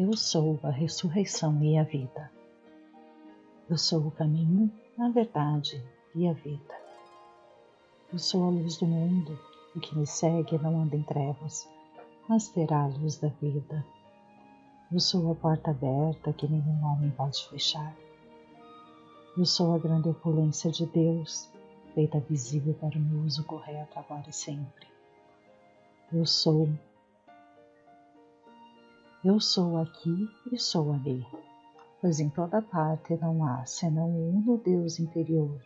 Eu sou a ressurreição e a vida. Eu sou o caminho, a verdade e a vida. Eu sou a luz do mundo. O que me segue não anda em trevas, mas terá a luz da vida. Eu sou a porta aberta que nenhum homem pode fechar. Eu sou a grande opulência de Deus, feita visível para o meu uso correto agora e sempre. Eu sou eu sou aqui e sou ali, pois em toda parte não há senão um uno Deus interior.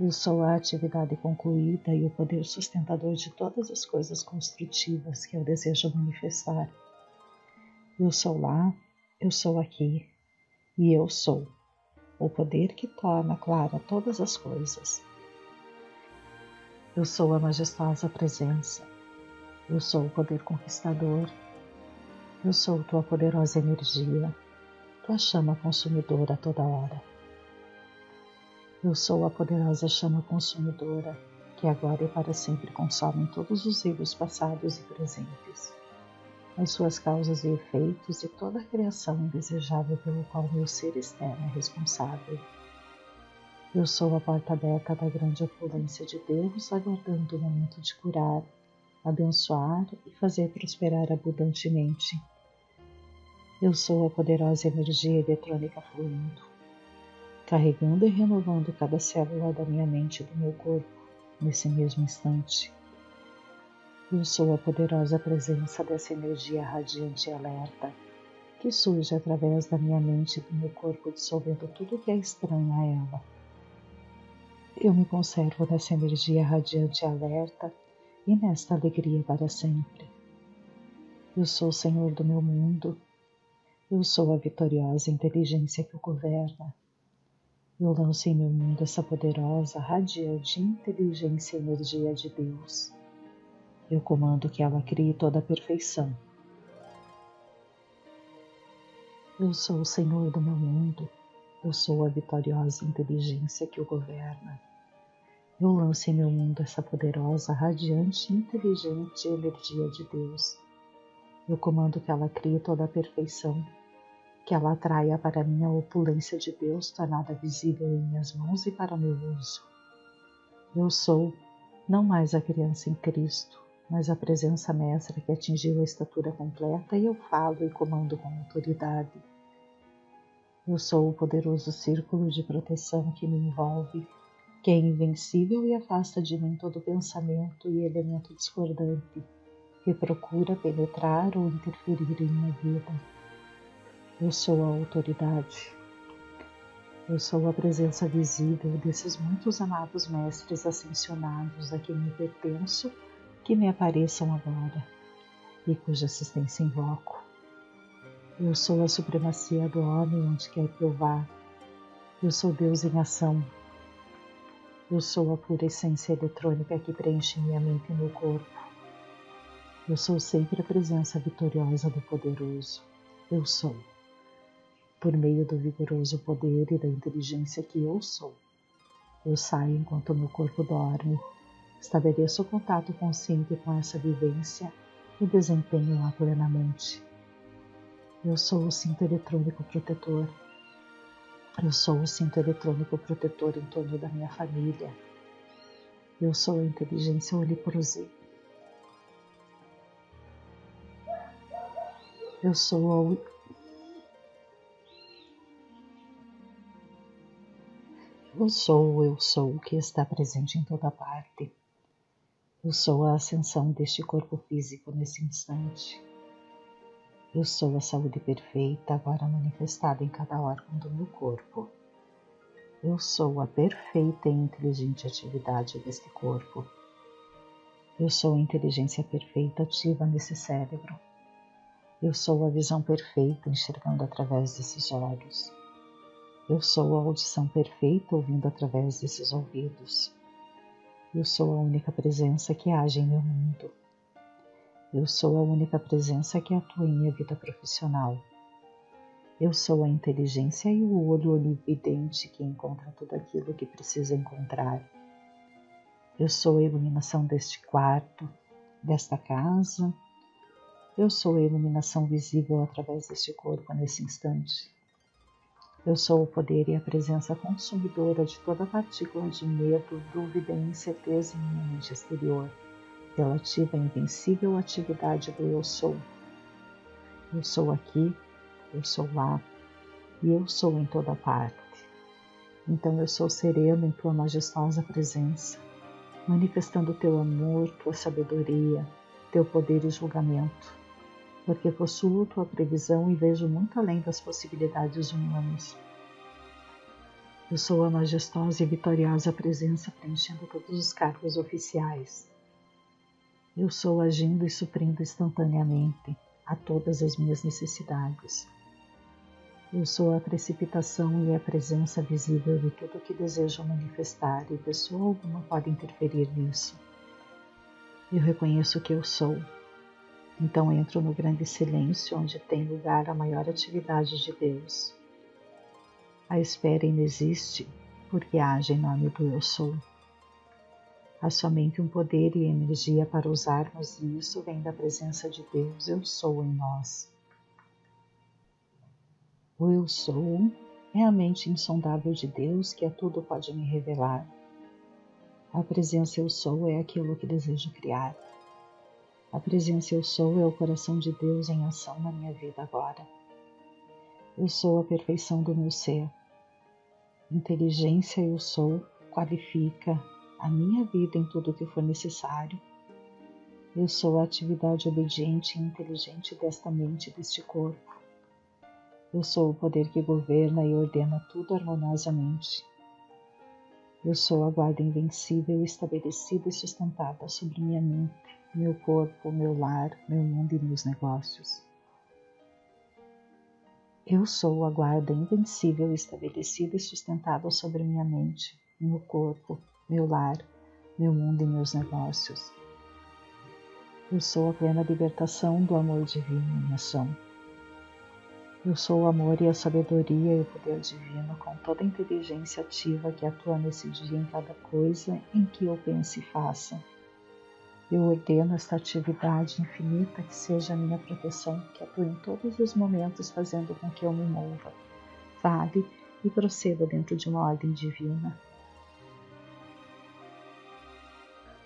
Eu sou a atividade concluída e o poder sustentador de todas as coisas construtivas que eu desejo manifestar. Eu sou lá, eu sou aqui e eu sou o poder que torna clara todas as coisas. Eu sou a majestosa presença, eu sou o poder conquistador eu sou tua poderosa energia, tua chama consumidora toda hora. Eu sou a poderosa chama consumidora que agora e para sempre consome todos os erros passados e presentes, as suas causas e efeitos e toda a criação indesejável pelo qual meu ser externo é responsável. Eu sou a porta aberta da grande opulência de Deus, aguardando o momento de curar, abençoar e fazer prosperar abundantemente eu sou a poderosa energia eletrônica fluindo, carregando e renovando cada célula da minha mente e do meu corpo nesse mesmo instante. Eu sou a poderosa presença dessa energia radiante e alerta que surge através da minha mente e do meu corpo, dissolvendo tudo que é estranho a ela. Eu me conservo nessa energia radiante e alerta e nesta alegria para sempre. Eu sou o Senhor do meu mundo eu sou a vitoriosa inteligência que o governa. Eu lanço em meu mundo essa poderosa, radiante inteligência e energia de Deus. Eu comando que ela crie toda a perfeição. Eu sou o Senhor do meu mundo. Eu sou a vitoriosa inteligência que o governa. Eu lanço em meu mundo essa poderosa, radiante, inteligente energia de Deus eu comando que ela crie toda a perfeição, que ela atraia para mim a opulência de Deus tornada visível em minhas mãos e para meu uso. Eu sou não mais a criança em Cristo, mas a presença mestra que atingiu a estatura completa e eu falo e comando com autoridade. Eu sou o poderoso círculo de proteção que me envolve, que é invencível e afasta de mim todo pensamento e elemento discordante que procura penetrar ou interferir em minha vida. Eu sou a autoridade. Eu sou a presença visível desses muitos amados mestres ascensionados a quem me pertenço, que me apareçam agora e cuja assistência invoco. Eu sou a supremacia do homem onde quer que eu vá. Eu sou Deus em ação. Eu sou a pura essência eletrônica que preenche minha mente e meu corpo. Eu sou sempre a presença vitoriosa do poderoso. Eu sou. Por meio do vigoroso poder e da inteligência que eu sou. Eu saio enquanto meu corpo dorme. Estabeleço contato consciente com essa vivência e desempenho-a plenamente. Eu sou o cinto eletrônico protetor. Eu sou o cinto eletrônico protetor em torno da minha família. Eu sou a inteligência onipresente Eu sou Eu sou, eu sou o que está presente em toda parte. Eu sou a ascensão deste corpo físico nesse instante. Eu sou a saúde perfeita agora manifestada em cada órgão do meu corpo. Eu sou a perfeita e inteligente atividade deste corpo. Eu sou a inteligência perfeita ativa nesse cérebro. Eu sou a visão perfeita enxergando através desses olhos. Eu sou a audição perfeita ouvindo através desses ouvidos. Eu sou a única presença que age em meu mundo. Eu sou a única presença que atua em minha vida profissional. Eu sou a inteligência e o olho onividente que encontra tudo aquilo que precisa encontrar. Eu sou a iluminação deste quarto, desta casa, Eu sou a iluminação visível através deste corpo nesse instante. Eu sou o poder e a presença consumidora de toda partícula de medo, dúvida e incerteza em minha mente exterior, relativa à invencível atividade do Eu Sou. Eu sou aqui, eu sou lá e eu sou em toda parte. Então eu sou sereno em tua majestosa presença, manifestando teu amor, tua sabedoria, teu poder e julgamento porque possuo tua previsão e vejo muito além das possibilidades humanas. Eu sou a majestosa e vitoriosa presença preenchendo todos os cargos oficiais. Eu sou agindo e suprindo instantaneamente a todas as minhas necessidades. Eu sou a precipitação e a presença visível de tudo o que desejo manifestar e pessoa alguma pode interferir nisso. Eu reconheço que eu sou então entro no grande silêncio onde tem lugar a maior atividade de Deus. A espera inexiste porque age em nome do Eu Sou. Há somente um poder e energia para usarmos e isso vem da presença de Deus Eu Sou em nós. O Eu Sou é a mente insondável de Deus que a tudo pode me revelar. A presença Eu Sou é aquilo que desejo criar. A presença Eu Sou é o coração de Deus em ação na minha vida agora. Eu sou a perfeição do meu ser. Inteligência Eu Sou qualifica a minha vida em tudo o que for necessário. Eu sou a atividade obediente e inteligente desta mente e deste corpo. Eu sou o poder que governa e ordena tudo harmoniosamente. Eu sou a guarda invencível, estabelecida e sustentada sobre minha mente meu corpo, meu lar, meu mundo e meus negócios. Eu sou a guarda invencível estabelecida e sustentada sobre minha mente, meu corpo, meu lar, meu mundo e meus negócios. Eu sou a plena libertação do amor divino em ação. Eu sou o amor e a sabedoria e o poder divino com toda a inteligência ativa que atua nesse dia em cada coisa em que eu pense e faça eu ordeno esta atividade infinita que seja a minha proteção, que atue em todos os momentos, fazendo com que eu me mova, fale e proceda dentro de uma ordem divina.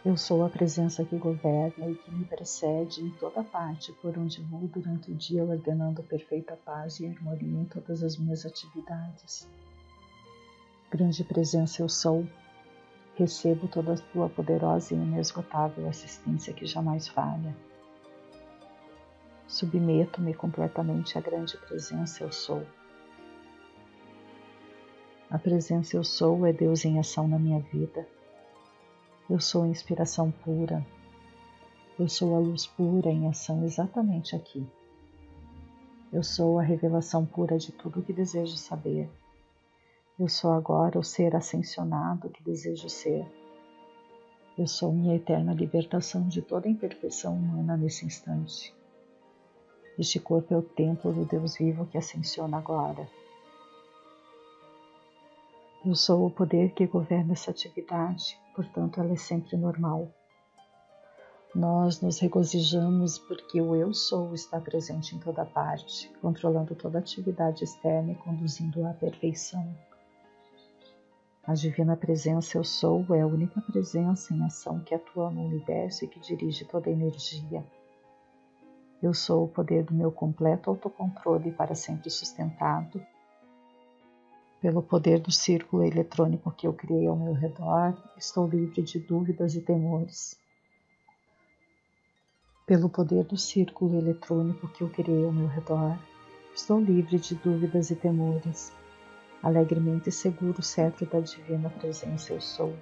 Eu sou a presença que governa e que me precede em toda parte por onde vou durante o dia, ordenando perfeita paz e harmonia em todas as minhas atividades. Grande presença eu sou, Recebo toda a tua poderosa e inesgotável assistência que jamais falha. Submeto-me completamente à grande presença Eu Sou. A presença Eu Sou é Deus em ação na minha vida. Eu sou inspiração pura. Eu sou a luz pura em ação exatamente aqui. Eu sou a revelação pura de tudo o que desejo saber eu sou agora o ser ascensionado que desejo ser. Eu sou minha eterna libertação de toda imperfeição humana nesse instante. Este corpo é o templo do Deus vivo que ascensiona agora. Eu sou o poder que governa essa atividade, portanto, ela é sempre normal. Nós nos regozijamos porque o Eu Sou está presente em toda parte, controlando toda atividade externa e conduzindo à perfeição. A divina presença Eu Sou é a única presença em ação que atua no universo e que dirige toda a energia. Eu sou o poder do meu completo autocontrole para sempre sustentado pelo poder do círculo eletrônico que eu criei ao meu redor, estou livre de dúvidas e temores. Pelo poder do círculo eletrônico que eu criei ao meu redor, estou livre de dúvidas e temores alegremente seguro o cetro da divina presença eu sou,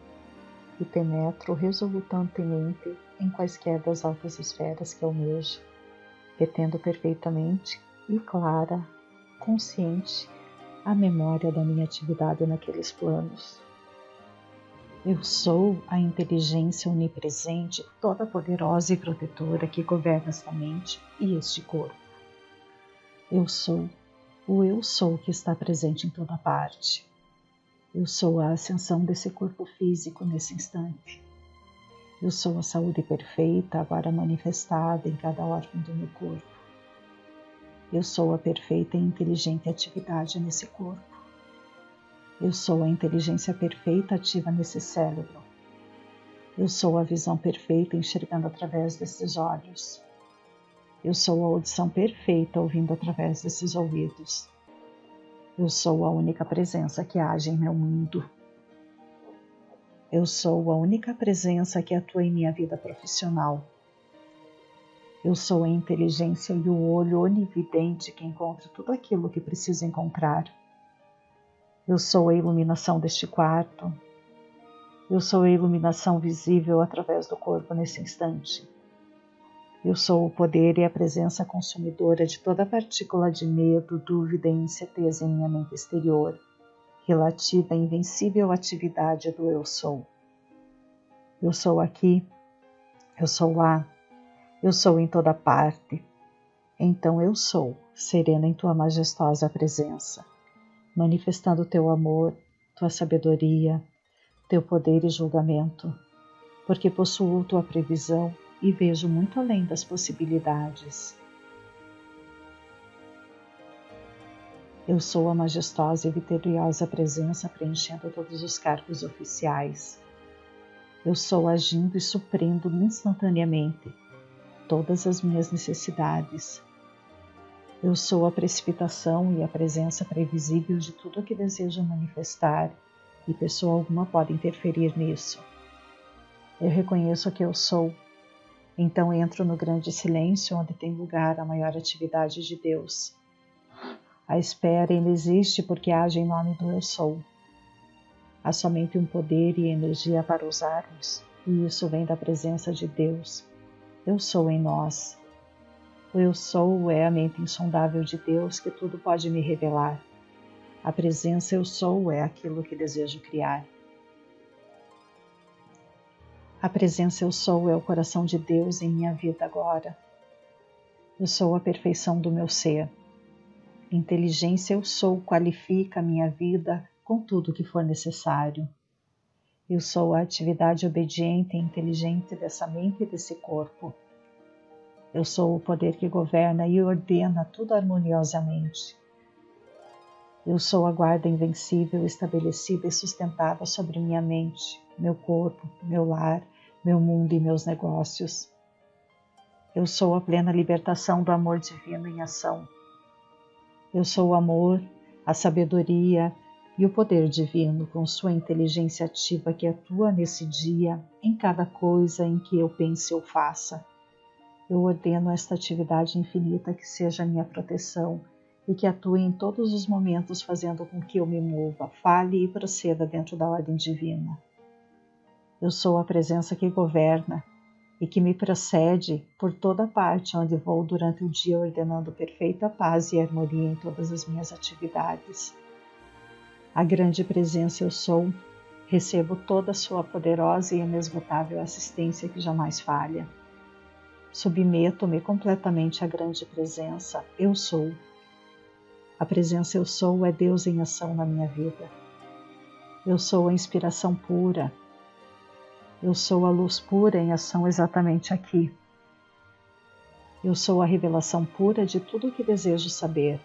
e penetro resolutantemente em quaisquer das altas esferas que almejo, retendo perfeitamente e clara, consciente, a memória da minha atividade naqueles planos. Eu sou a inteligência onipresente, toda poderosa e protetora que governa esta mente e este corpo. Eu sou o eu sou que está presente em toda parte. Eu sou a ascensão desse corpo físico nesse instante. Eu sou a saúde perfeita, agora manifestada em cada órgão do meu corpo. Eu sou a perfeita e inteligente atividade nesse corpo. Eu sou a inteligência perfeita ativa nesse cérebro. Eu sou a visão perfeita enxergando através desses olhos. Eu sou a audição perfeita ouvindo através desses ouvidos. Eu sou a única presença que age em meu mundo. Eu sou a única presença que atua em minha vida profissional. Eu sou a inteligência e o olho onividente que encontra tudo aquilo que precisa encontrar. Eu sou a iluminação deste quarto. Eu sou a iluminação visível através do corpo nesse instante. Eu sou o poder e a presença consumidora de toda partícula de medo, dúvida e incerteza em minha mente exterior relativa à invencível atividade do eu sou. Eu sou aqui, eu sou lá, eu sou em toda parte. Então eu sou, serena em tua majestosa presença, manifestando teu amor, tua sabedoria, teu poder e julgamento, porque possuo tua previsão e vejo muito além das possibilidades. Eu sou a majestosa e vitoriosa presença preenchendo todos os cargos oficiais. Eu sou agindo e suprindo instantaneamente todas as minhas necessidades. Eu sou a precipitação e a presença previsível de tudo o que desejo manifestar e pessoa alguma pode interferir nisso. Eu reconheço que eu sou, então entro no grande silêncio onde tem lugar a maior atividade de Deus a espera ainda existe porque age em nome do Eu Sou. Há somente um poder e energia para usarmos, e isso vem da presença de Deus. Eu sou em nós. O Eu Sou é a mente insondável de Deus que tudo pode me revelar. A presença Eu Sou é aquilo que desejo criar. A presença Eu Sou é o coração de Deus em minha vida agora. Eu sou a perfeição do meu ser. Inteligência eu sou qualifica a minha vida com tudo que for necessário. Eu sou a atividade obediente e inteligente dessa mente e desse corpo. Eu sou o poder que governa e ordena tudo harmoniosamente. Eu sou a guarda invencível estabelecida e sustentada sobre minha mente, meu corpo, meu lar, meu mundo e meus negócios. Eu sou a plena libertação do amor divino em ação. Eu sou o amor, a sabedoria e o poder divino com sua inteligência ativa que atua nesse dia em cada coisa em que eu pense ou faça. Eu ordeno esta atividade infinita que seja minha proteção e que atue em todos os momentos, fazendo com que eu me mova, fale e proceda dentro da ordem divina. Eu sou a presença que governa, e que me precede por toda parte onde vou durante o dia ordenando perfeita paz e harmonia em todas as minhas atividades. A grande presença eu sou, recebo toda a sua poderosa e inesgotável assistência que jamais falha. Submeto-me completamente à grande presença eu sou. A presença eu sou é Deus em ação na minha vida. Eu sou a inspiração pura, eu sou a luz pura em ação exatamente aqui. Eu sou a revelação pura de tudo o que desejo saber.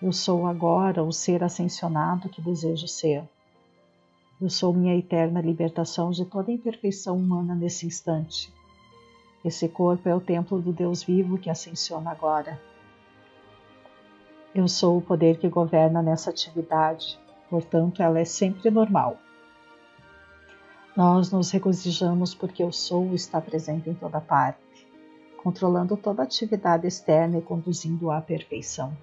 Eu sou agora o ser ascensionado que desejo ser. Eu sou minha eterna libertação de toda imperfeição humana nesse instante. Esse corpo é o templo do Deus vivo que ascensiona agora. Eu sou o poder que governa nessa atividade, portanto, ela é sempre normal. Nós nos regozijamos porque o Sou está presente em toda parte, controlando toda atividade externa e conduzindo-a à perfeição.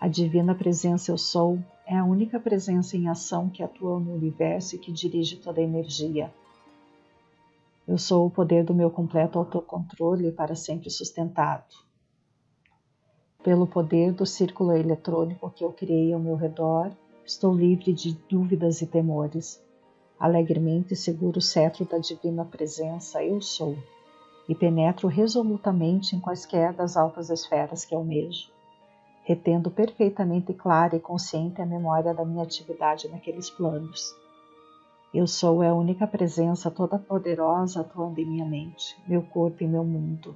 A divina presença Eu Sou é a única presença em ação que atua no universo e que dirige toda a energia. Eu sou o poder do meu completo autocontrole para sempre sustentado. Pelo poder do círculo eletrônico que eu criei ao meu redor, estou livre de dúvidas e temores Alegremente seguro o cetro da divina presença, eu sou, e penetro resolutamente em quaisquer das altas esferas que almejo, retendo perfeitamente clara e consciente a memória da minha atividade naqueles planos. Eu sou a única presença toda poderosa atuando em minha mente, meu corpo e meu mundo.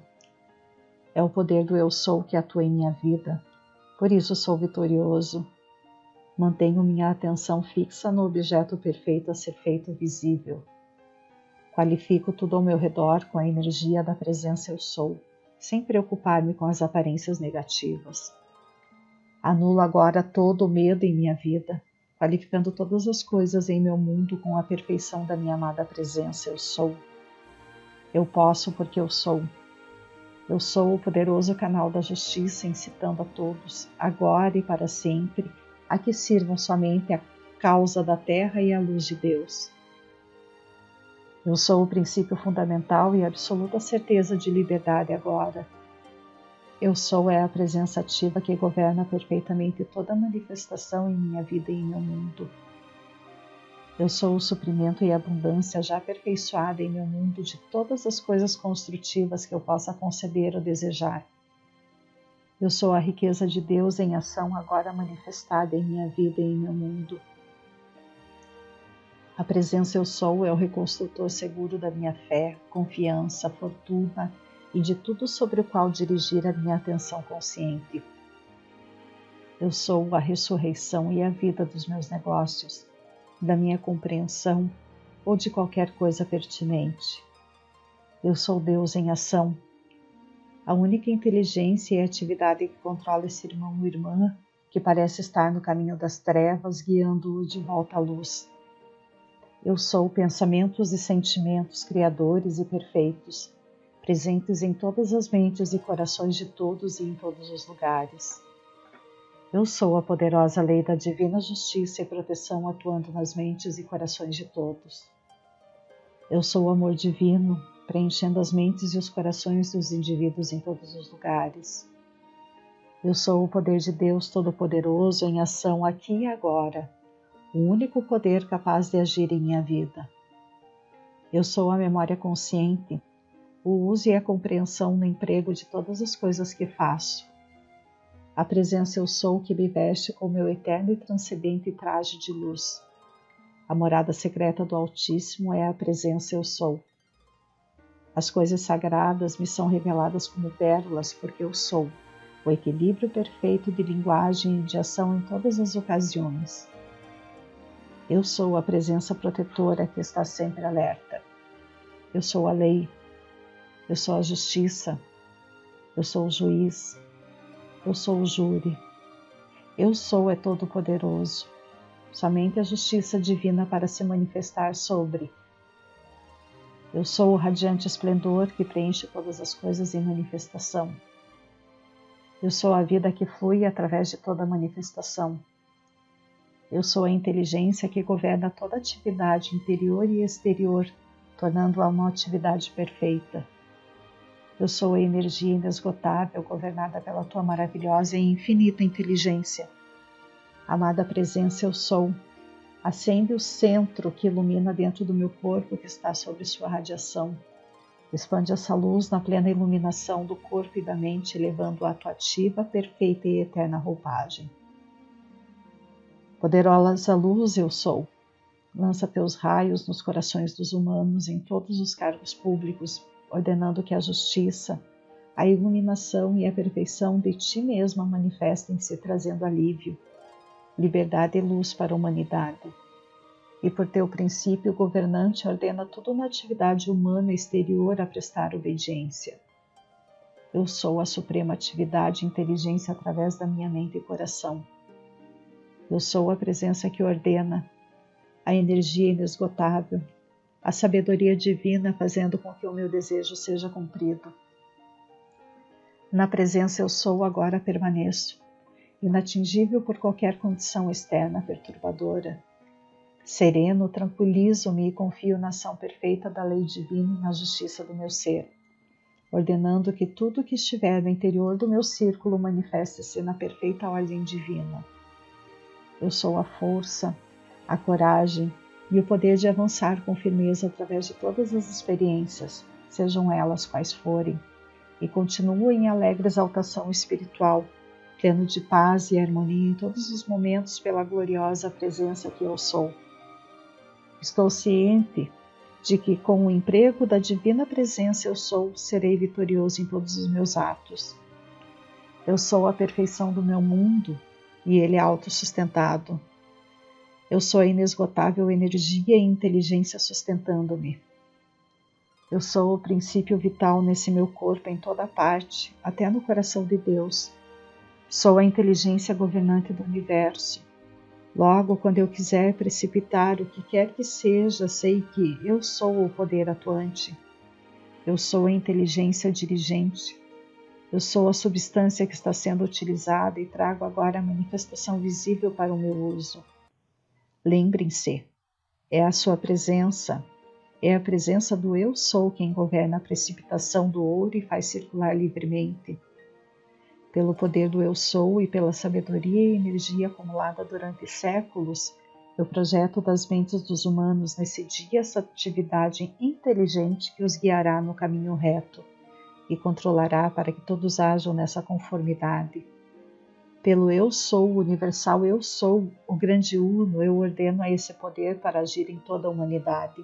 É o poder do eu sou que atua em minha vida. Por isso sou vitorioso. Mantenho minha atenção fixa no objeto perfeito a ser feito visível. Qualifico tudo ao meu redor com a energia da presença eu sou, sem preocupar-me com as aparências negativas. Anulo agora todo o medo em minha vida, qualificando todas as coisas em meu mundo com a perfeição da minha amada presença eu sou. Eu posso porque eu sou. Eu sou o poderoso canal da justiça, incitando a todos, agora e para sempre, a que sirvam somente a causa da terra e a luz de Deus. Eu sou o princípio fundamental e absoluta certeza de liberdade agora. Eu sou é a presença ativa que governa perfeitamente toda manifestação em minha vida e em meu mundo. Eu sou o suprimento e abundância já aperfeiçoada em meu mundo de todas as coisas construtivas que eu possa conceber ou desejar. Eu sou a riqueza de Deus em ação agora manifestada em minha vida e em meu mundo. A presença eu sou é o reconstrutor seguro da minha fé, confiança, fortuna e de tudo sobre o qual dirigir a minha atenção consciente. Eu sou a ressurreição e a vida dos meus negócios da minha compreensão ou de qualquer coisa pertinente. Eu sou Deus em ação, a única inteligência e atividade que controla esse irmão ou irmã que parece estar no caminho das trevas, guiando-o de volta à luz. Eu sou pensamentos e sentimentos criadores e perfeitos, presentes em todas as mentes e corações de todos e em todos os lugares. Eu sou a poderosa lei da divina justiça e proteção atuando nas mentes e corações de todos. Eu sou o amor divino, preenchendo as mentes e os corações dos indivíduos em todos os lugares. Eu sou o poder de Deus Todo-Poderoso em ação aqui e agora, o único poder capaz de agir em minha vida. Eu sou a memória consciente, o uso e a compreensão no emprego de todas as coisas que faço a presença eu sou que me veste com meu eterno e transcendente traje de luz. A morada secreta do Altíssimo é a presença eu sou. As coisas sagradas me são reveladas como pérolas porque eu sou, o equilíbrio perfeito de linguagem e de ação em todas as ocasiões. Eu sou a presença protetora que está sempre alerta. Eu sou a lei. Eu sou a justiça. Eu sou o juiz. Eu sou o júri. Eu sou é todo-poderoso. Somente a justiça divina para se manifestar sobre. Eu sou o radiante esplendor que preenche todas as coisas em manifestação. Eu sou a vida que flui através de toda manifestação. Eu sou a inteligência que governa toda atividade interior e exterior, tornando-a uma atividade perfeita. Eu sou a energia inesgotável, governada pela tua maravilhosa e infinita inteligência. Amada presença, eu sou. Acende o centro que ilumina dentro do meu corpo que está sob sua radiação. Expande essa luz na plena iluminação do corpo e da mente, levando a tua ativa, perfeita e eterna roupagem. Poderosa luz eu sou. Lança teus raios nos corações dos humanos, em todos os cargos públicos, ordenando que a justiça, a iluminação e a perfeição de ti mesma manifestem-se, trazendo alívio, liberdade e luz para a humanidade. E por teu princípio governante, ordena tudo na atividade humana exterior a prestar obediência. Eu sou a suprema atividade e inteligência através da minha mente e coração. Eu sou a presença que ordena, a energia inesgotável, a sabedoria divina fazendo com que o meu desejo seja cumprido. Na presença eu sou, agora permaneço, inatingível por qualquer condição externa perturbadora. Sereno, tranquilizo-me e confio na ação perfeita da lei divina e na justiça do meu ser, ordenando que tudo que estiver no interior do meu círculo manifeste-se na perfeita ordem divina. Eu sou a força, a coragem, e o poder de avançar com firmeza através de todas as experiências, sejam elas quais forem, e continuo em alegre exaltação espiritual, pleno de paz e harmonia em todos os momentos pela gloriosa presença que eu sou. Estou ciente de que com o emprego da divina presença eu sou, serei vitorioso em todos os meus atos. Eu sou a perfeição do meu mundo e ele é autossustentado. Eu sou a inesgotável energia e inteligência sustentando-me. Eu sou o princípio vital nesse meu corpo em toda parte, até no coração de Deus. Sou a inteligência governante do universo. Logo, quando eu quiser precipitar o que quer que seja, sei que eu sou o poder atuante. Eu sou a inteligência dirigente. Eu sou a substância que está sendo utilizada e trago agora a manifestação visível para o meu uso. Lembrem-se, é a sua presença, é a presença do Eu Sou quem governa a precipitação do ouro e faz circular livremente. Pelo poder do Eu Sou e pela sabedoria e energia acumulada durante séculos, eu projeto das mentes dos humanos nesse dia essa atividade inteligente que os guiará no caminho reto e controlará para que todos ajam nessa conformidade. Pelo Eu Sou, o universal Eu Sou, o grande Uno, eu ordeno a esse poder para agir em toda a humanidade.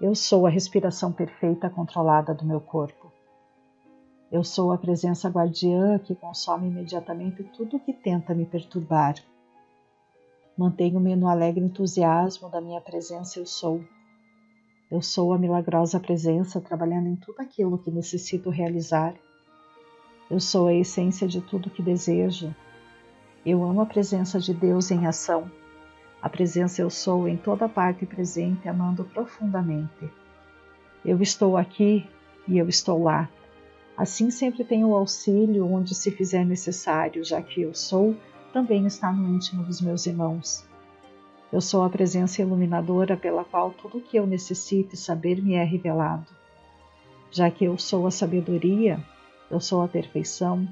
Eu sou a respiração perfeita controlada do meu corpo. Eu sou a presença guardiã que consome imediatamente tudo que tenta me perturbar. Mantenho-me no alegre entusiasmo da minha presença Eu Sou eu sou a milagrosa presença trabalhando em tudo aquilo que necessito realizar. Eu sou a essência de tudo que desejo. Eu amo a presença de Deus em ação. A presença eu sou em toda parte presente, amando profundamente. Eu estou aqui e eu estou lá. Assim sempre tenho auxílio onde se fizer necessário, já que eu sou também está no íntimo dos meus irmãos. Eu sou a presença iluminadora pela qual tudo o que eu necessito saber me é revelado. Já que eu sou a sabedoria, eu sou a perfeição,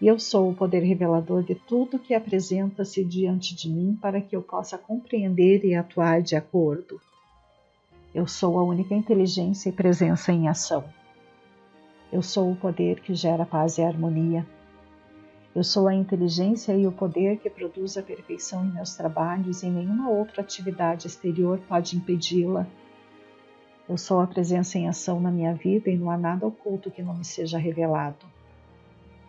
e eu sou o poder revelador de tudo que apresenta-se diante de mim para que eu possa compreender e atuar de acordo. Eu sou a única inteligência e presença em ação. Eu sou o poder que gera paz e harmonia. Eu sou a inteligência e o poder que produz a perfeição em meus trabalhos e nenhuma outra atividade exterior pode impedi-la. Eu sou a presença em ação na minha vida e não há nada oculto que não me seja revelado.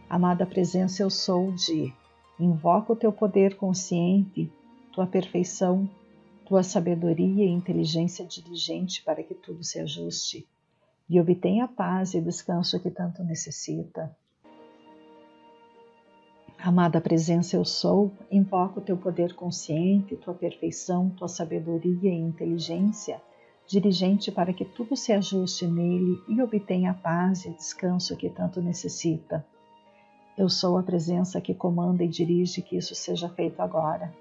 Amada presença, eu sou de invoco o teu poder consciente, tua perfeição, tua sabedoria e inteligência dirigente para que tudo se ajuste e obtenha a paz e descanso que tanto necessita. Amada presença, eu sou, invoco o teu poder consciente, tua perfeição, tua sabedoria e inteligência, dirigente para que tudo se ajuste nele e obtenha a paz e descanso que tanto necessita. Eu sou a presença que comanda e dirige que isso seja feito agora.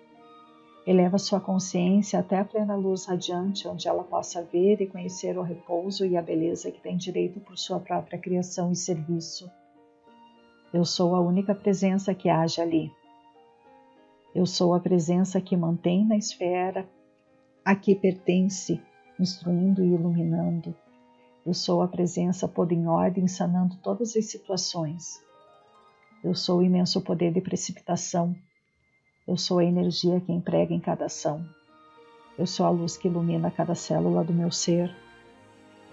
Eleva sua consciência até a plena luz radiante, onde ela possa ver e conhecer o repouso e a beleza que tem direito por sua própria criação e serviço. Eu sou a única presença que age ali. Eu sou a presença que mantém na esfera a que pertence, instruindo e iluminando. Eu sou a presença pondo em ordem, sanando todas as situações. Eu sou o imenso poder de precipitação. Eu sou a energia que emprega em cada ação. Eu sou a luz que ilumina cada célula do meu ser.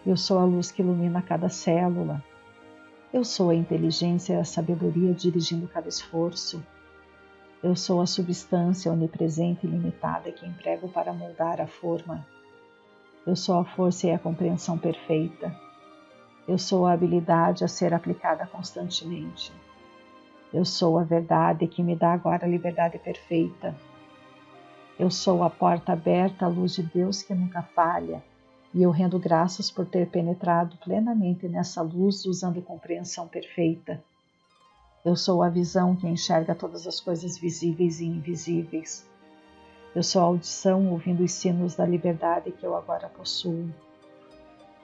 Eu sou a luz que ilumina cada célula, eu sou a inteligência e a sabedoria dirigindo cada esforço. Eu sou a substância onipresente e limitada que emprego para moldar a forma. Eu sou a força e a compreensão perfeita. Eu sou a habilidade a ser aplicada constantemente. Eu sou a verdade que me dá agora a liberdade perfeita. Eu sou a porta aberta à luz de Deus que nunca falha e eu rendo graças por ter penetrado plenamente nessa luz usando compreensão perfeita. Eu sou a visão que enxerga todas as coisas visíveis e invisíveis. Eu sou a audição ouvindo os sinos da liberdade que eu agora possuo.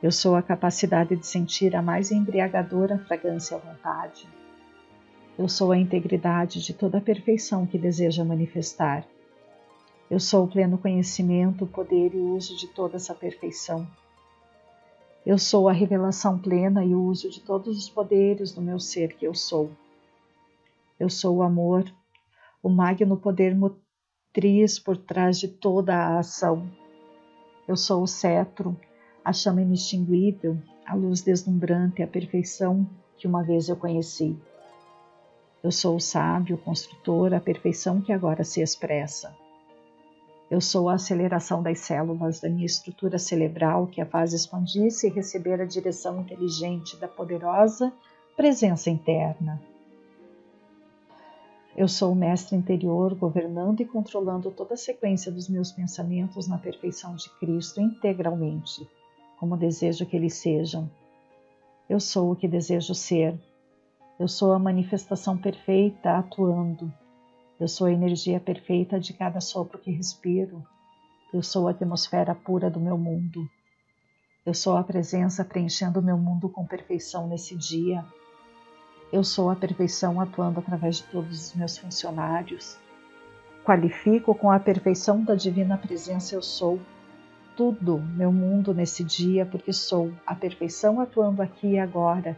Eu sou a capacidade de sentir a mais embriagadora fragrância à vontade. Eu sou a integridade de toda a perfeição que deseja manifestar. Eu sou o pleno conhecimento, o poder e o uso de toda essa perfeição. Eu sou a revelação plena e o uso de todos os poderes do meu ser que eu sou. Eu sou o amor, o magno poder motriz por trás de toda a ação. Eu sou o cetro, a chama inextinguível, a luz deslumbrante, a perfeição que uma vez eu conheci. Eu sou o sábio, o construtor, a perfeição que agora se expressa. Eu sou a aceleração das células da minha estrutura cerebral que a faz expandir-se e receber a direção inteligente da poderosa presença interna. Eu sou o mestre interior, governando e controlando toda a sequência dos meus pensamentos na perfeição de Cristo integralmente, como desejo que eles sejam. Eu sou o que desejo ser. Eu sou a manifestação perfeita atuando. Eu sou a energia perfeita de cada sopro que respiro. Eu sou a atmosfera pura do meu mundo. Eu sou a presença preenchendo o meu mundo com perfeição nesse dia. Eu sou a perfeição atuando através de todos os meus funcionários. Qualifico com a perfeição da divina presença eu sou tudo meu mundo nesse dia, porque sou a perfeição atuando aqui e agora,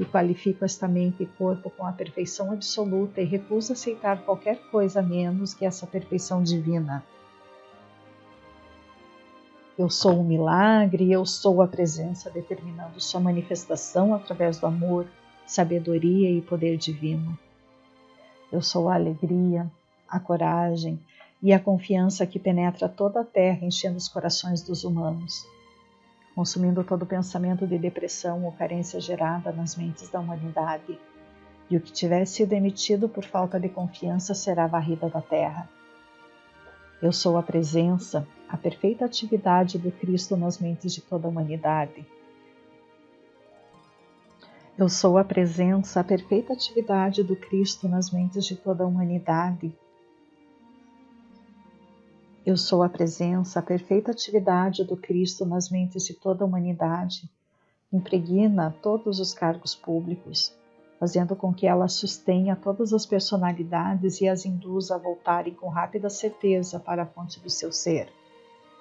e qualifico esta mente e corpo com a perfeição absoluta e recuso aceitar qualquer coisa menos que essa perfeição divina. Eu sou um milagre, eu sou a presença determinando sua manifestação através do amor, sabedoria e poder divino. Eu sou a alegria, a coragem e a confiança que penetra toda a terra, enchendo os corações dos humanos, consumindo todo pensamento de depressão ou carência gerada nas mentes da humanidade. E o que tiver sido emitido por falta de confiança será varrida da terra. Eu sou a presença, a perfeita atividade do Cristo nas mentes de toda a humanidade eu sou a presença, a perfeita atividade do Cristo nas mentes de toda a humanidade. Eu sou a presença, a perfeita atividade do Cristo nas mentes de toda a humanidade. Impregna todos os cargos públicos, fazendo com que ela sustenha todas as personalidades e as induza a voltarem com rápida certeza para a fonte do seu ser,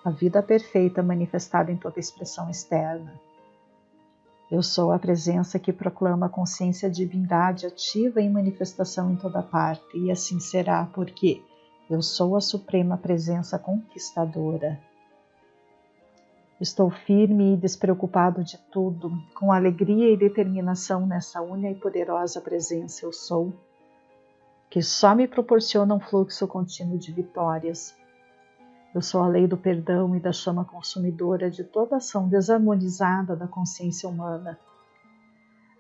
a vida perfeita manifestada em toda expressão externa. Eu sou a presença que proclama a consciência divindade ativa em manifestação em toda parte, e assim será, porque eu sou a suprema presença conquistadora. Estou firme e despreocupado de tudo, com alegria e determinação nessa única e poderosa presença eu sou, que só me proporciona um fluxo contínuo de vitórias eu sou a lei do perdão e da chama consumidora de toda ação desarmonizada da consciência humana.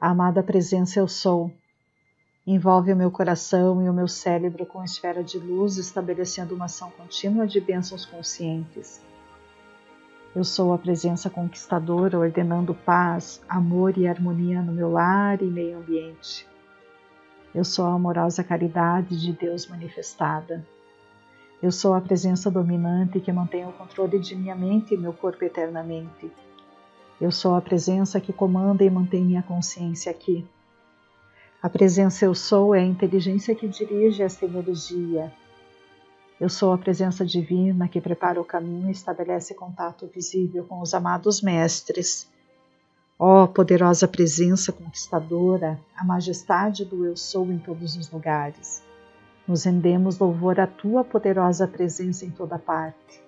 A amada presença eu sou. Envolve o meu coração e o meu cérebro com esfera de luz, estabelecendo uma ação contínua de bênçãos conscientes. Eu sou a presença conquistadora, ordenando paz, amor e harmonia no meu lar e meio ambiente. Eu sou a amorosa caridade de Deus manifestada. Eu sou a presença dominante que mantém o controle de minha mente e meu corpo eternamente. Eu sou a presença que comanda e mantém minha consciência aqui. A presença eu sou é a inteligência que dirige esta energia. Eu sou a presença divina que prepara o caminho e estabelece contato visível com os amados mestres. Ó oh, poderosa presença conquistadora, a majestade do eu sou em todos os lugares. Nos rendemos louvor à tua poderosa presença em toda parte.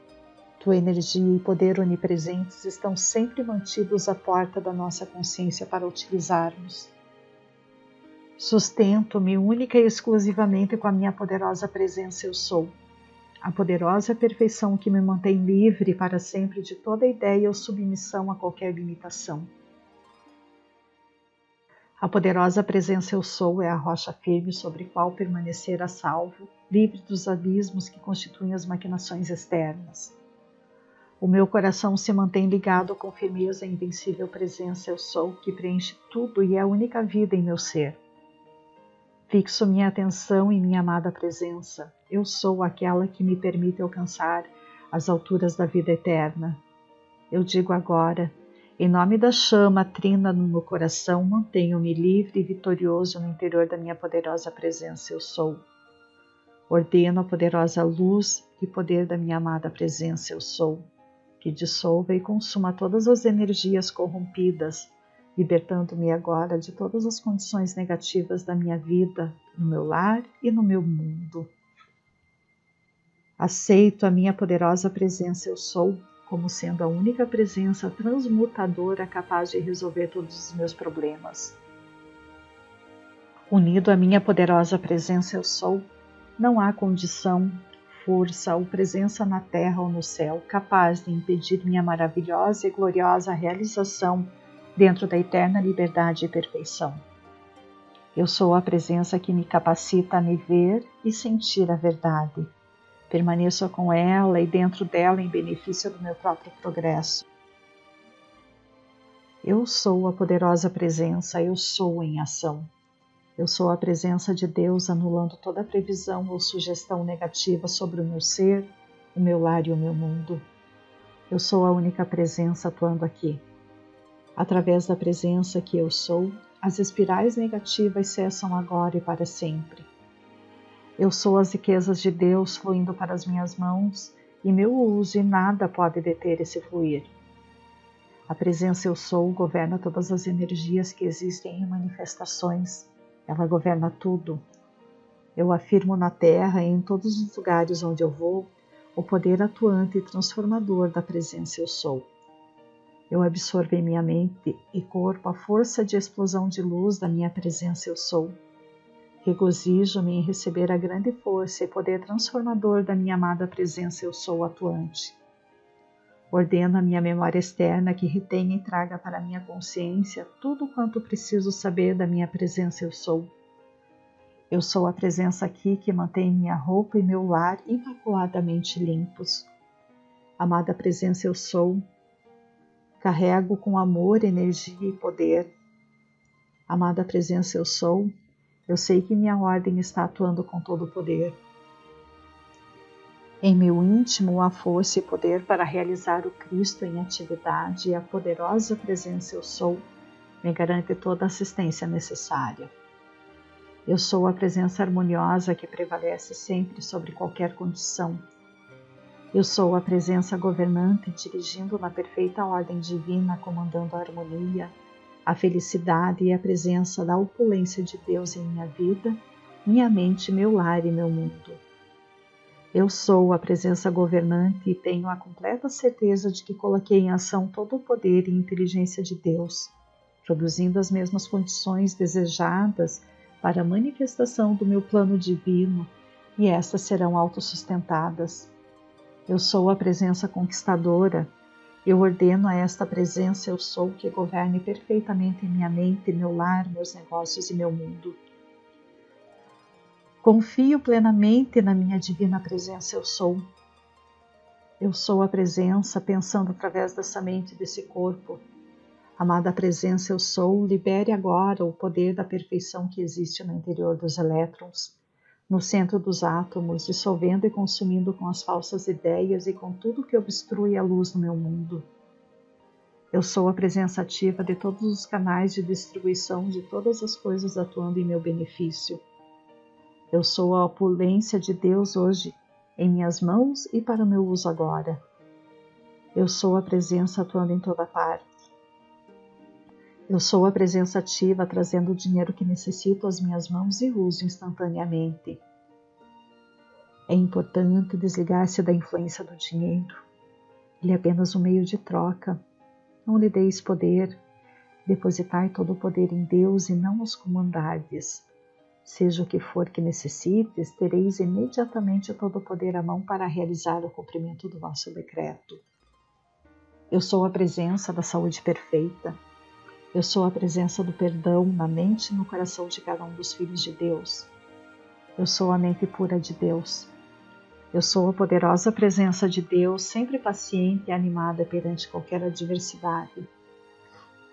Tua energia e poder onipresentes estão sempre mantidos à porta da nossa consciência para utilizarmos. Sustento-me única e exclusivamente com a minha poderosa presença eu sou, a poderosa perfeição que me mantém livre para sempre de toda ideia ou submissão a qualquer limitação. A poderosa presença Eu Sou é a rocha firme sobre qual permanecer a salvo, livre dos abismos que constituem as maquinações externas. O meu coração se mantém ligado com firmeza à invencível presença Eu Sou, que preenche tudo e é a única vida em meu ser. Fixo minha atenção em minha amada presença. Eu sou aquela que me permite alcançar as alturas da vida eterna. Eu digo agora, em nome da chama trina no meu coração, mantenho-me livre e vitorioso no interior da minha poderosa presença, eu sou. Ordeno a poderosa luz e poder da minha amada presença, eu sou, que dissolva e consuma todas as energias corrompidas, libertando-me agora de todas as condições negativas da minha vida, no meu lar e no meu mundo. Aceito a minha poderosa presença, eu sou como sendo a única presença transmutadora capaz de resolver todos os meus problemas. Unido à minha poderosa presença, eu sou, não há condição, força ou presença na terra ou no céu capaz de impedir minha maravilhosa e gloriosa realização dentro da eterna liberdade e perfeição. Eu sou a presença que me capacita a me ver e sentir a verdade Permaneço com ela e dentro dela em benefício do meu próprio progresso. Eu sou a poderosa presença, eu sou em ação. Eu sou a presença de Deus anulando toda previsão ou sugestão negativa sobre o meu ser, o meu lar e o meu mundo. Eu sou a única presença atuando aqui. Através da presença que eu sou, as espirais negativas cessam agora e para sempre. Eu sou as riquezas de Deus fluindo para as minhas mãos e meu uso e nada pode deter esse fluir. A presença eu sou governa todas as energias que existem em manifestações. Ela governa tudo. Eu afirmo na terra e em todos os lugares onde eu vou o poder atuante e transformador da presença eu sou. Eu absorvo em minha mente e corpo a força de explosão de luz da minha presença eu sou Regozijo-me em receber a grande força e poder transformador da minha amada presença eu sou atuante. Ordeno a minha memória externa que retenha e traga para minha consciência tudo quanto preciso saber da minha presença eu sou. Eu sou a presença aqui que mantém minha roupa e meu lar imaculadamente limpos. Amada presença eu sou, carrego com amor, energia e poder. Amada presença eu sou, eu sei que minha ordem está atuando com todo o poder. Em meu íntimo há força e poder para realizar o Cristo em atividade e a poderosa presença eu sou me garante toda a assistência necessária. Eu sou a presença harmoniosa que prevalece sempre sobre qualquer condição. Eu sou a presença governante dirigindo na perfeita ordem divina, comandando a harmonia, a felicidade e a presença da opulência de Deus em minha vida, minha mente, meu lar e meu mundo. Eu sou a presença governante e tenho a completa certeza de que coloquei em ação todo o poder e inteligência de Deus, produzindo as mesmas condições desejadas para a manifestação do meu plano divino, e estas serão autossustentadas. Eu sou a presença conquistadora eu ordeno a esta presença eu sou que governe perfeitamente minha mente, meu lar, meus negócios e meu mundo. Confio plenamente na minha divina presença eu sou. Eu sou a presença pensando através dessa mente desse corpo. Amada presença eu sou, libere agora o poder da perfeição que existe no interior dos elétrons no centro dos átomos, dissolvendo e consumindo com as falsas ideias e com tudo que obstrui a luz no meu mundo. Eu sou a presença ativa de todos os canais de distribuição de todas as coisas atuando em meu benefício. Eu sou a opulência de Deus hoje, em minhas mãos e para o meu uso agora. Eu sou a presença atuando em toda parte. Eu sou a presença ativa trazendo o dinheiro que necessito às minhas mãos e uso instantaneamente. É importante desligar-se da influência do dinheiro. Ele é apenas um meio de troca. Não lhe deis poder. Depositai todo o poder em Deus e não os comandardes. Seja o que for que necessites, tereis imediatamente todo o poder à mão para realizar o cumprimento do vosso decreto. Eu sou a presença da saúde perfeita eu sou a presença do perdão na mente e no coração de cada um dos filhos de Deus. Eu sou a mente pura de Deus. Eu sou a poderosa presença de Deus, sempre paciente e animada perante qualquer adversidade.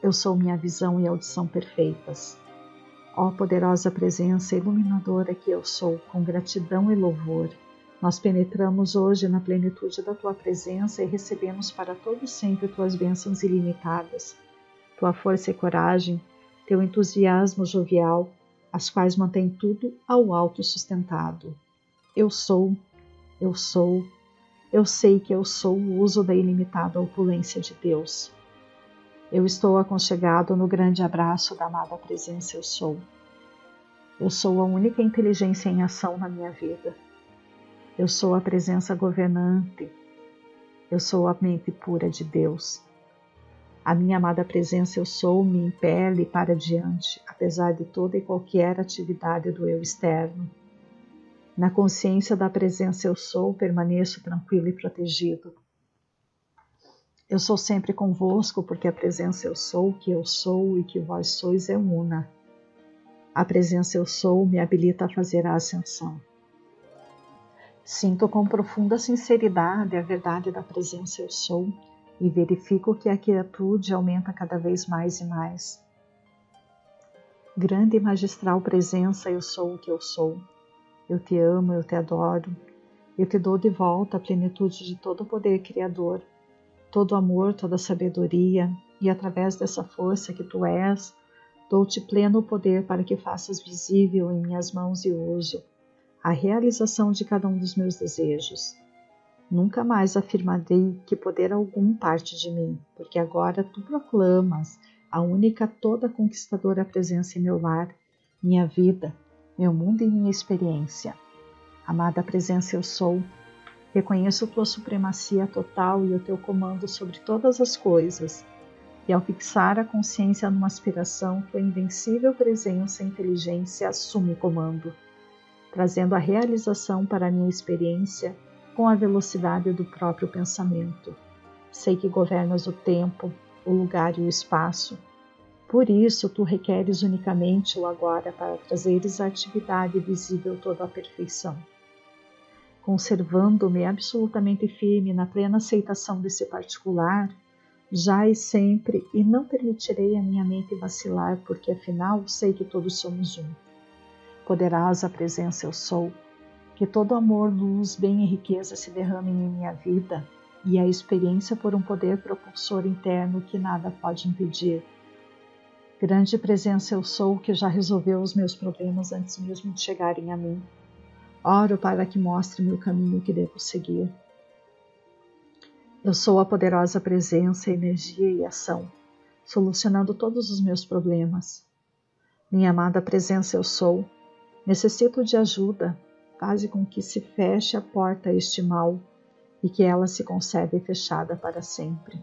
Eu sou minha visão e audição perfeitas. Ó poderosa presença iluminadora que eu sou, com gratidão e louvor, nós penetramos hoje na plenitude da tua presença e recebemos para todo sempre tuas bênçãos ilimitadas tua força e coragem, teu entusiasmo jovial, as quais mantêm tudo ao alto sustentado. Eu sou, eu sou, eu sei que eu sou o uso da ilimitada opulência de Deus. Eu estou aconchegado no grande abraço da amada presença Eu sou. Eu sou a única inteligência em ação na minha vida. Eu sou a presença governante. Eu sou a mente pura de Deus. A minha amada presença eu sou me impele para diante, apesar de toda e qualquer atividade do eu externo. Na consciência da presença eu sou, permaneço tranquilo e protegido. Eu sou sempre convosco, porque a presença eu sou, que eu sou e que vós sois é una. A presença eu sou me habilita a fazer a ascensão. Sinto com profunda sinceridade a verdade da presença eu sou e verifico que a quietude aumenta cada vez mais e mais. Grande e magistral presença, eu sou o que eu sou. Eu te amo, eu te adoro. Eu te dou de volta a plenitude de todo o poder criador, todo o amor, toda a sabedoria, e através dessa força que tu és, dou-te pleno poder para que faças visível em minhas mãos e uso a realização de cada um dos meus desejos Nunca mais afirmarei que poder algum parte de mim, porque agora tu proclamas a única toda conquistadora presença em meu lar, minha vida, meu mundo e minha experiência. Amada presença eu sou, reconheço tua supremacia total e o teu comando sobre todas as coisas. E ao fixar a consciência numa aspiração, tua invencível presença e inteligência assume comando, trazendo a realização para a minha experiência com a velocidade do próprio pensamento. Sei que governas o tempo, o lugar e o espaço. Por isso, tu requeres unicamente o agora para trazeres a atividade visível toda a perfeição. Conservando-me absolutamente firme na plena aceitação desse particular, já e sempre, e não permitirei a minha mente vacilar, porque afinal sei que todos somos um. Poderosa presença eu sou, que todo amor, luz, bem e riqueza se derramem em minha vida e a experiência por um poder propulsor interno que nada pode impedir. Grande presença eu sou que já resolveu os meus problemas antes mesmo de chegarem a mim. Oro para que mostre-me o caminho que devo seguir. Eu sou a poderosa presença, energia e ação, solucionando todos os meus problemas. Minha amada presença eu sou. Necessito de ajuda, faze com que se feche a porta a este mal e que ela se conserve fechada para sempre.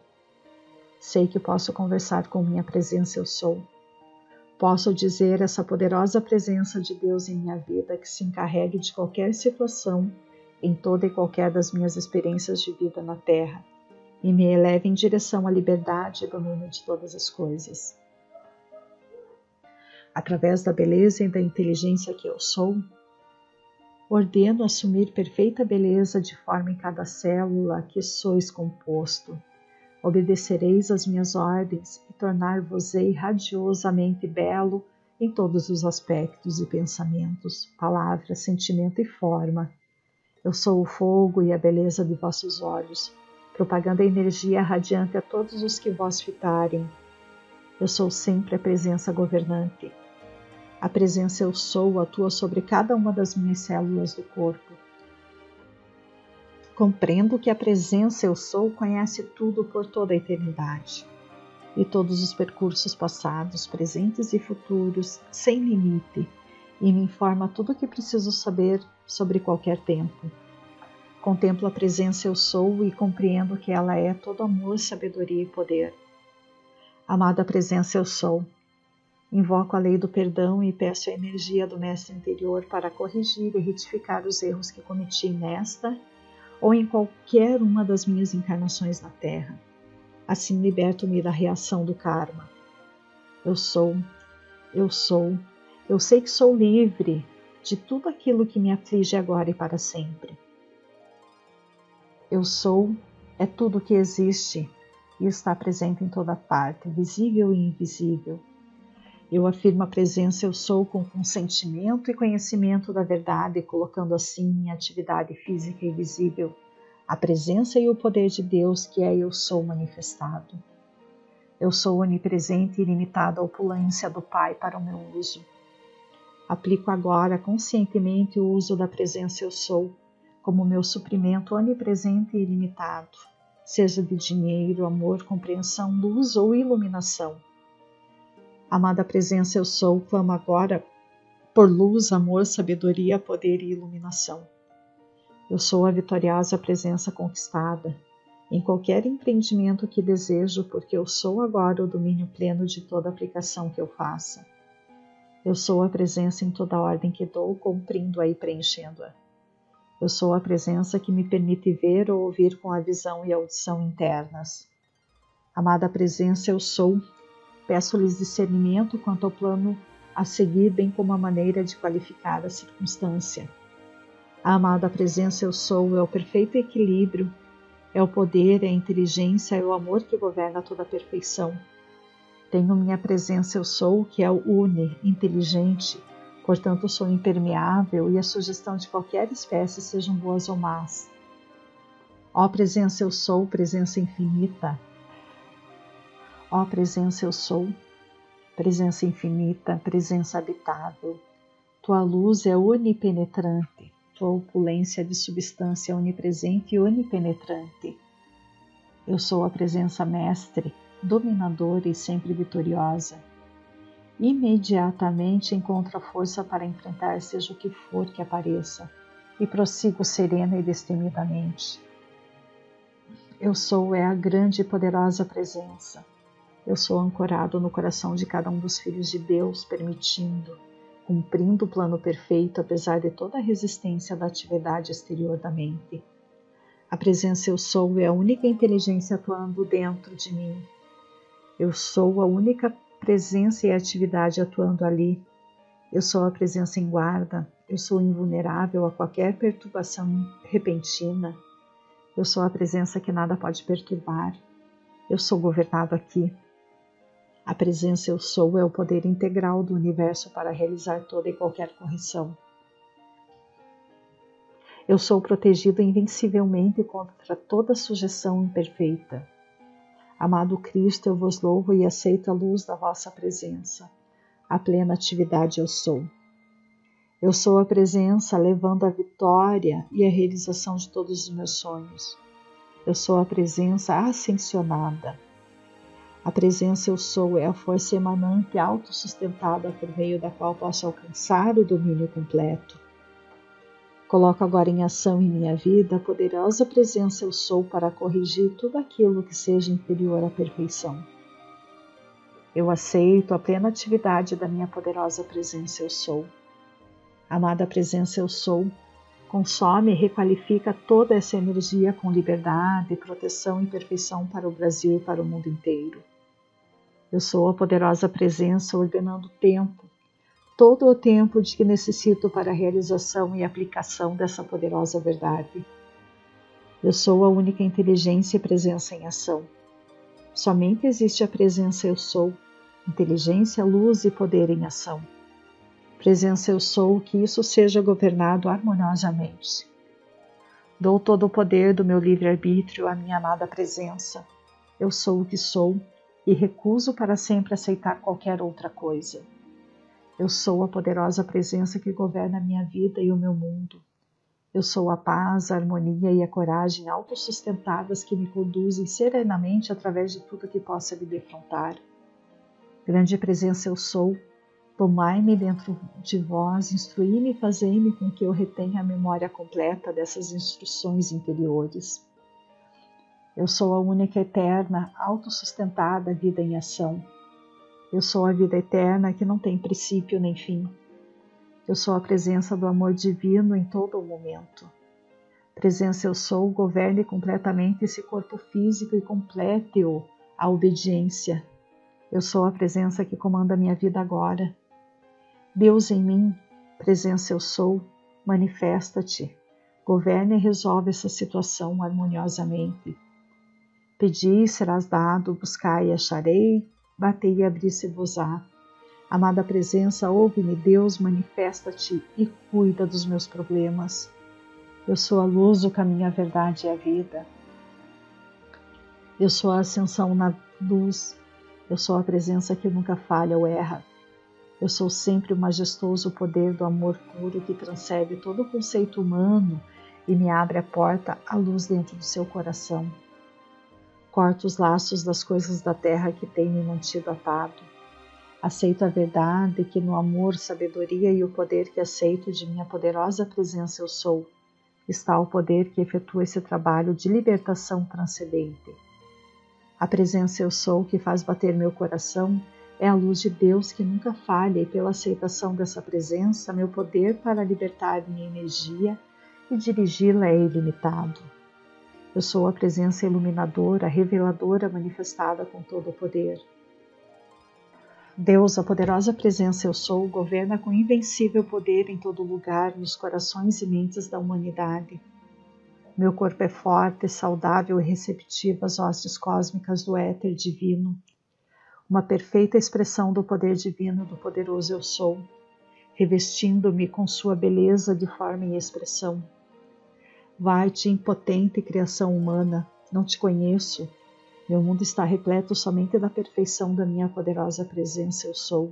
Sei que posso conversar com minha presença eu sou. Posso dizer essa poderosa presença de Deus em minha vida que se encarregue de qualquer situação em toda e qualquer das minhas experiências de vida na Terra e me eleve em direção à liberdade e domínio de todas as coisas. Através da beleza e da inteligência que eu sou, ordeno assumir perfeita beleza de forma em cada célula que sois composto. Obedecereis às minhas ordens e tornar-vos-ei radiosamente belo em todos os aspectos e pensamentos, palavra, sentimento e forma. Eu sou o fogo e a beleza de vossos olhos, propagando a energia radiante a todos os que vós fitarem. Eu sou sempre a presença governante a presença eu sou atua sobre cada uma das minhas células do corpo. Compreendo que a presença eu sou conhece tudo por toda a eternidade e todos os percursos passados, presentes e futuros, sem limite, e me informa tudo o que preciso saber sobre qualquer tempo. Contemplo a presença eu sou e compreendo que ela é todo amor, sabedoria e poder. Amada presença eu sou, Invoco a lei do perdão e peço a energia do mestre interior para corrigir e retificar os erros que cometi nesta ou em qualquer uma das minhas encarnações na Terra. Assim liberto-me da reação do karma. Eu sou, eu sou, eu sei que sou livre de tudo aquilo que me aflige agora e para sempre. Eu sou é tudo que existe e está presente em toda parte, visível e invisível eu afirmo a presença eu sou com consentimento e conhecimento da verdade, colocando assim minha atividade física e visível, a presença e o poder de Deus que é eu sou manifestado. Eu sou onipresente e ilimitado à opulência do Pai para o meu uso. Aplico agora conscientemente o uso da presença eu sou como meu suprimento onipresente e ilimitado, seja de dinheiro, amor, compreensão, luz ou iluminação Amada presença, eu sou, clamo agora por luz, amor, sabedoria, poder e iluminação. Eu sou a vitoriosa presença conquistada em qualquer empreendimento que desejo, porque eu sou agora o domínio pleno de toda aplicação que eu faça. Eu sou a presença em toda ordem que dou, cumprindo-a e preenchendo-a. Eu sou a presença que me permite ver ou ouvir com a visão e audição internas. Amada presença, eu sou. Peço-lhes discernimento quanto ao plano a seguir, bem como a maneira de qualificar a circunstância. A amada presença, eu sou, é o perfeito equilíbrio, é o poder, é a inteligência, é o amor que governa toda a perfeição. Tenho minha presença, eu sou, que é o une, inteligente, portanto sou impermeável e a sugestão de qualquer espécie sejam boas ou más. Ó presença, eu sou, presença infinita. Ó presença, eu sou, presença infinita, presença habitável. Tua luz é onipenetrante, tua opulência de substância onipresente e onipenetrante. Eu sou a presença mestre, dominadora e sempre vitoriosa. Imediatamente encontro a força para enfrentar seja o que for que apareça e prossigo serena e destemidamente. Eu sou é a grande e poderosa presença. Eu sou ancorado no coração de cada um dos filhos de Deus, permitindo, cumprindo o plano perfeito apesar de toda a resistência da atividade exterior da mente. A presença eu sou é a única inteligência atuando dentro de mim, eu sou a única presença e atividade atuando ali. Eu sou a presença em guarda. Eu sou invulnerável a qualquer perturbação repentina. Eu sou a presença que nada pode perturbar. Eu sou governado aqui. A presença eu sou é o poder integral do universo para realizar toda e qualquer correção. Eu sou protegido invencivelmente contra toda sujeição imperfeita. Amado Cristo, eu vos louvo e aceito a luz da vossa presença. A plena atividade eu sou. Eu sou a presença levando a vitória e a realização de todos os meus sonhos. Eu sou a presença ascensionada. A presença eu sou é a força emanante autossustentada por meio da qual posso alcançar o domínio completo. Coloco agora em ação em minha vida a poderosa presença eu sou para corrigir tudo aquilo que seja inferior à perfeição. Eu aceito a plena atividade da minha poderosa presença eu sou. Amada presença eu sou, consome e requalifica toda essa energia com liberdade, proteção e perfeição para o Brasil e para o mundo inteiro. Eu sou a poderosa presença ordenando o tempo, todo o tempo de que necessito para a realização e aplicação dessa poderosa verdade. Eu sou a única inteligência e presença em ação. Somente existe a presença eu sou, inteligência, luz e poder em ação. Presença eu sou, que isso seja governado harmoniosamente. Dou todo o poder do meu livre-arbítrio à minha amada presença. Eu sou o que sou e recuso para sempre aceitar qualquer outra coisa. Eu sou a poderosa presença que governa a minha vida e o meu mundo. Eu sou a paz, a harmonia e a coragem autossustentadas que me conduzem serenamente através de tudo que possa me defrontar. Grande presença eu sou, tomai-me dentro de vós, instruí-me e fazei-me com que eu retenha a memória completa dessas instruções interiores. Eu sou a única eterna, autossustentada vida em ação eu sou a vida eterna que não tem princípio nem fim. Eu sou a presença do amor divino em todo o momento. Presença eu sou, governe completamente esse corpo físico e complete-o a obediência. Eu sou a presença que comanda minha vida agora. Deus em mim, presença eu sou, manifesta-te. Governe e resolve essa situação harmoniosamente. Pedi serás dado, buscai e acharei, batei e abri-se-vos-á. Amada presença, ouve-me, Deus, manifesta-te e cuida dos meus problemas. Eu sou a luz, o caminho, a verdade e a vida. Eu sou a ascensão na luz. Eu sou a presença que nunca falha ou erra. Eu sou sempre o majestoso poder do amor puro que transcende todo o conceito humano e me abre a porta à luz dentro do seu coração. Corto os laços das coisas da terra que têm me mantido atado. Aceito a verdade que no amor, sabedoria e o poder que aceito de minha poderosa presença eu sou, está o poder que efetua esse trabalho de libertação transcendente. A presença eu sou que faz bater meu coração é a luz de Deus que nunca falha e pela aceitação dessa presença, meu poder para libertar minha energia e dirigi-la é ilimitado. Eu sou a presença iluminadora, reveladora manifestada com todo o poder. Deus, a poderosa presença Eu Sou, governa com invencível poder em todo lugar, nos corações e mentes da humanidade. Meu corpo é forte, saudável e receptivo às hostes cósmicas do éter divino, uma perfeita expressão do poder divino do poderoso Eu Sou, revestindo-me com sua beleza de forma e expressão. Vai-te, impotente criação humana, não te conheço, meu mundo está repleto somente da perfeição da minha poderosa presença, eu sou.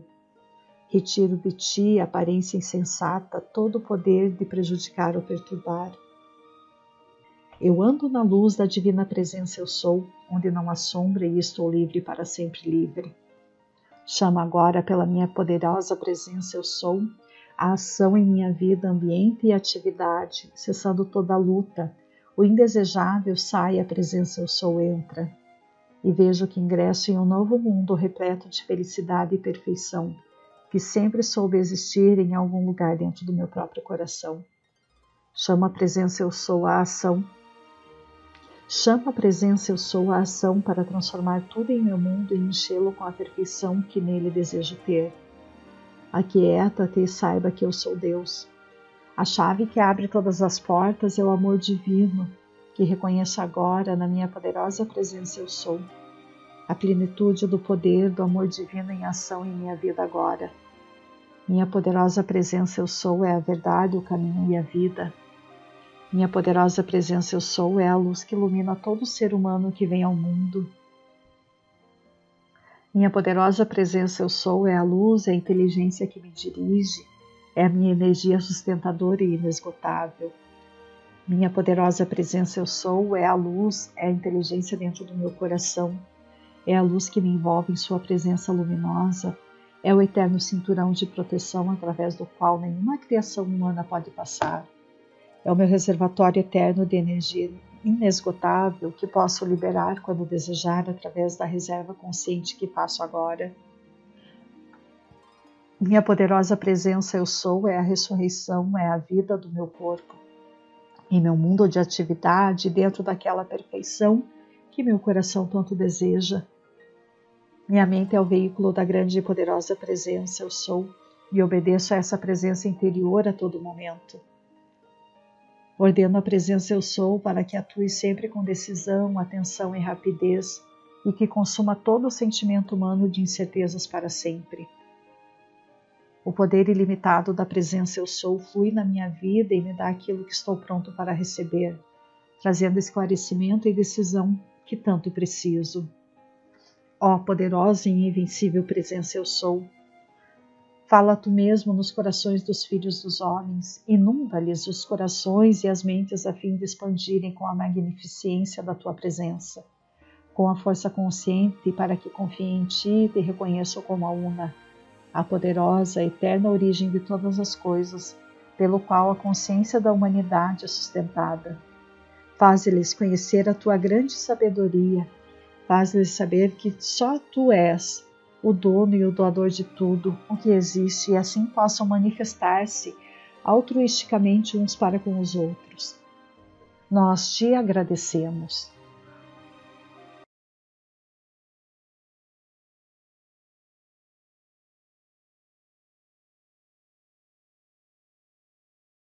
Retiro de ti aparência insensata, todo o poder de prejudicar ou perturbar. Eu ando na luz da divina presença, eu sou, onde não há sombra e estou livre para sempre livre. Chama agora pela minha poderosa presença, eu sou, a ação em minha vida, ambiente e atividade, cessando toda luta. O indesejável sai, a presença eu sou entra e vejo que ingresso em um novo mundo repleto de felicidade e perfeição, que sempre soube existir em algum lugar dentro do meu próprio coração. Chama a presença eu sou a ação. Chama a presença eu sou a ação para transformar tudo em meu mundo e enchê-lo com a perfeição que nele desejo ter. Aquieta-te e saiba que eu sou Deus. A chave que abre todas as portas é o amor divino, que reconheço agora na minha poderosa presença eu sou, a plenitude do poder do amor divino em ação em minha vida agora. Minha poderosa presença eu sou é a verdade, o caminho e a vida. Minha poderosa presença eu sou é a luz que ilumina todo ser humano que vem ao mundo. Minha poderosa presença eu sou é a luz, é a inteligência que me dirige, é a minha energia sustentadora e inesgotável. Minha poderosa presença eu sou, é a luz, é a inteligência dentro do meu coração, é a luz que me envolve em sua presença luminosa, é o eterno cinturão de proteção através do qual nenhuma criação humana pode passar. É o meu reservatório eterno de energia inesgotável que posso liberar quando desejar através da reserva consciente que faço agora. Minha poderosa presença eu sou é a ressurreição, é a vida do meu corpo em meu mundo de atividade, dentro daquela perfeição que meu coração tanto deseja. Minha mente é o veículo da grande e poderosa presença, eu sou, e obedeço a essa presença interior a todo momento. Ordeno a presença eu sou para que atue sempre com decisão, atenção e rapidez e que consuma todo o sentimento humano de incertezas para sempre. O poder ilimitado da presença Eu Sou flui na minha vida e me dá aquilo que estou pronto para receber, trazendo esclarecimento e decisão que tanto preciso. Ó poderosa e invencível presença Eu Sou, fala tu mesmo nos corações dos filhos dos homens, inunda-lhes os corações e as mentes a fim de expandirem com a magnificência da tua presença, com a força consciente para que confiem em ti e te reconheçam como a una a poderosa, eterna origem de todas as coisas, pelo qual a consciência da humanidade é sustentada. Faz-lhes conhecer a tua grande sabedoria, faz-lhes saber que só tu és o dono e o doador de tudo o que existe, e assim possam manifestar-se altruisticamente uns para com os outros. Nós te agradecemos